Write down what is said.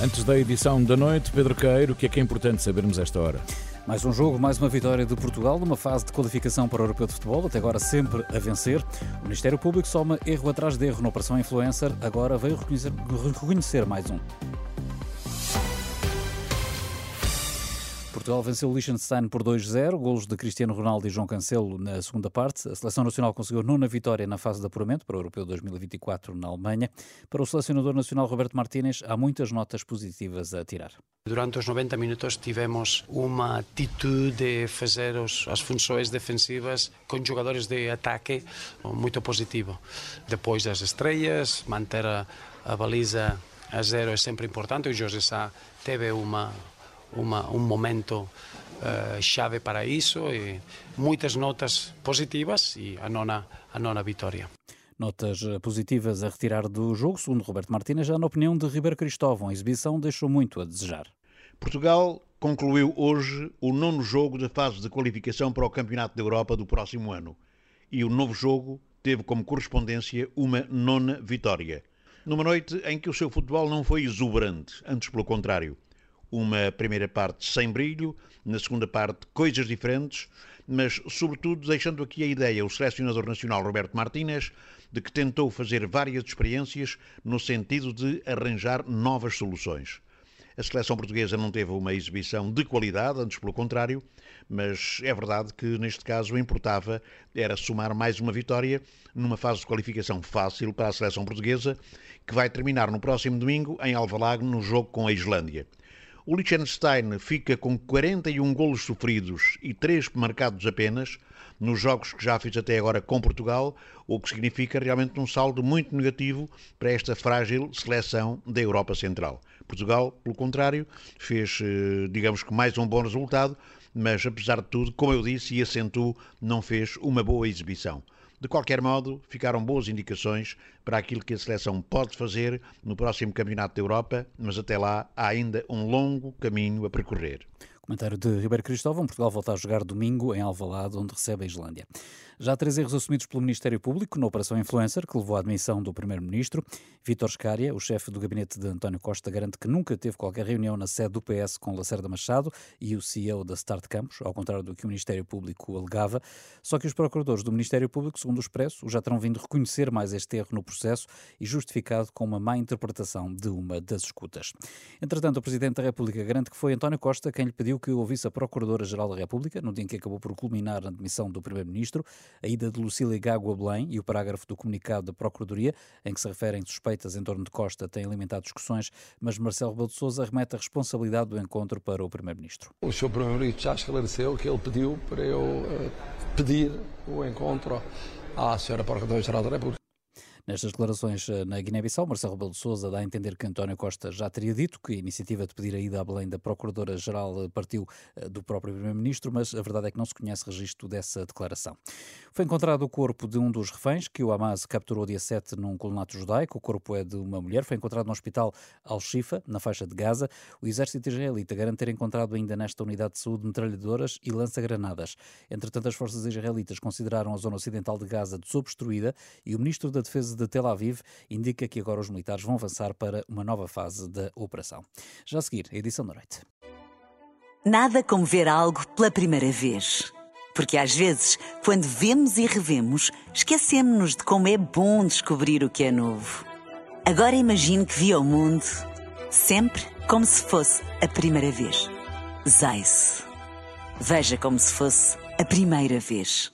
Antes da edição da noite, Pedro Queiro, o que é que é importante sabermos esta hora? Mais um jogo, mais uma vitória de Portugal numa fase de qualificação para o Europeu de Futebol, até agora sempre a vencer. O Ministério Público soma erro atrás de erro na Operação Influencer, agora veio reconhecer, reconhecer mais um. Portugal venceu o Liechtenstein por 2-0, golos de Cristiano Ronaldo e João Cancelo na segunda parte. A seleção nacional conseguiu nona vitória na fase de apuramento para o Europeu 2024 na Alemanha. Para o selecionador nacional Roberto Martínez, há muitas notas positivas a tirar. Durante os 90 minutos tivemos uma atitude de fazer as funções defensivas com jogadores de ataque muito positivo. Depois das estrelas, manter a, a baliza a zero é sempre importante. O José Sá teve uma uma, um momento uh, chave para isso e muitas notas positivas e a nona, a nona vitória. Notas positivas a retirar do jogo, segundo Roberto Martínez, já na opinião de Ribeiro Cristóvão. A exibição deixou muito a desejar. Portugal concluiu hoje o nono jogo da fase de qualificação para o Campeonato da Europa do próximo ano. E o novo jogo teve como correspondência uma nona vitória. Numa noite em que o seu futebol não foi exuberante, antes pelo contrário uma primeira parte sem brilho, na segunda parte coisas diferentes, mas sobretudo deixando aqui a ideia o selecionador nacional Roberto Martínez de que tentou fazer várias experiências no sentido de arranjar novas soluções. A seleção portuguesa não teve uma exibição de qualidade, antes pelo contrário, mas é verdade que neste caso importava era somar mais uma vitória numa fase de qualificação fácil para a seleção portuguesa, que vai terminar no próximo domingo em Alvalade no jogo com a Islândia. O Liechtenstein fica com 41 golos sofridos e 3 marcados apenas nos jogos que já fez até agora com Portugal, o que significa realmente um saldo muito negativo para esta frágil seleção da Europa Central. Portugal, pelo contrário, fez, eh, digamos que, mais um bom resultado, mas apesar de tudo, como eu disse e acentuo, não fez uma boa exibição. De qualquer modo, ficaram boas indicações para aquilo que a seleção pode fazer no próximo Campeonato da Europa, mas até lá há ainda um longo caminho a percorrer. Comentário de Ribeiro Cristóvão. Portugal volta a jogar domingo em Alvalade, onde recebe a Islândia. Já há três erros assumidos pelo Ministério Público na Operação Influencer, que levou à admissão do Primeiro-Ministro. Vítor Scária, o chefe do gabinete de António Costa, garante que nunca teve qualquer reunião na sede do PS com Lacerda Machado e o CEO da Start Campos, ao contrário do que o Ministério Público alegava. Só que os procuradores do Ministério Público, segundo o Expresso, já terão vindo reconhecer mais este erro no processo e justificado com uma má interpretação de uma das escutas. Entretanto, o Presidente da República garante que foi António Costa quem lhe pediu que ouvisse a Procuradora-Geral da República, no dia em que acabou por culminar a admissão do Primeiro-Ministro a ida de Lucília Gago a Belém e o parágrafo do comunicado da Procuradoria, em que se referem suspeitas em torno de Costa, tem alimentado discussões, mas Marcelo Rebelo de Sousa remete a responsabilidade do encontro para o Primeiro-Ministro. O Sr. Primeiro-Ministro já esclareceu que ele pediu para eu uh, pedir o encontro à Sra. Procuradora-Geral da República. Nestas declarações eh, na Guiné-Bissau, Marcelo Rebelo de Sousa dá a entender que António Costa já teria dito que a iniciativa de pedir a ida a Belém da Procuradora-Geral eh, partiu eh, do próprio Primeiro-Ministro, mas a verdade é que não se conhece registro dessa declaração. Foi encontrado o corpo de um dos reféns que o Hamas capturou dia 7 num colonato judaico. O corpo é de uma mulher, foi encontrado no hospital Al-Shifa, na faixa de Gaza. O exército israelita garante ter encontrado ainda nesta unidade de saúde metralhadoras e lança-granadas. Entretanto, as forças israelitas consideraram a zona ocidental de Gaza desobstruída e o ministro da Defesa de Tel Aviv indica que agora os militares vão avançar para uma nova fase da operação. Já a seguir, a edição da noite. Nada como ver algo pela primeira vez. Porque às vezes, quando vemos e revemos, esquecemos-nos de como é bom descobrir o que é novo. Agora imagine que viu o mundo sempre como se fosse a primeira vez. Zais. Veja como se fosse a primeira vez.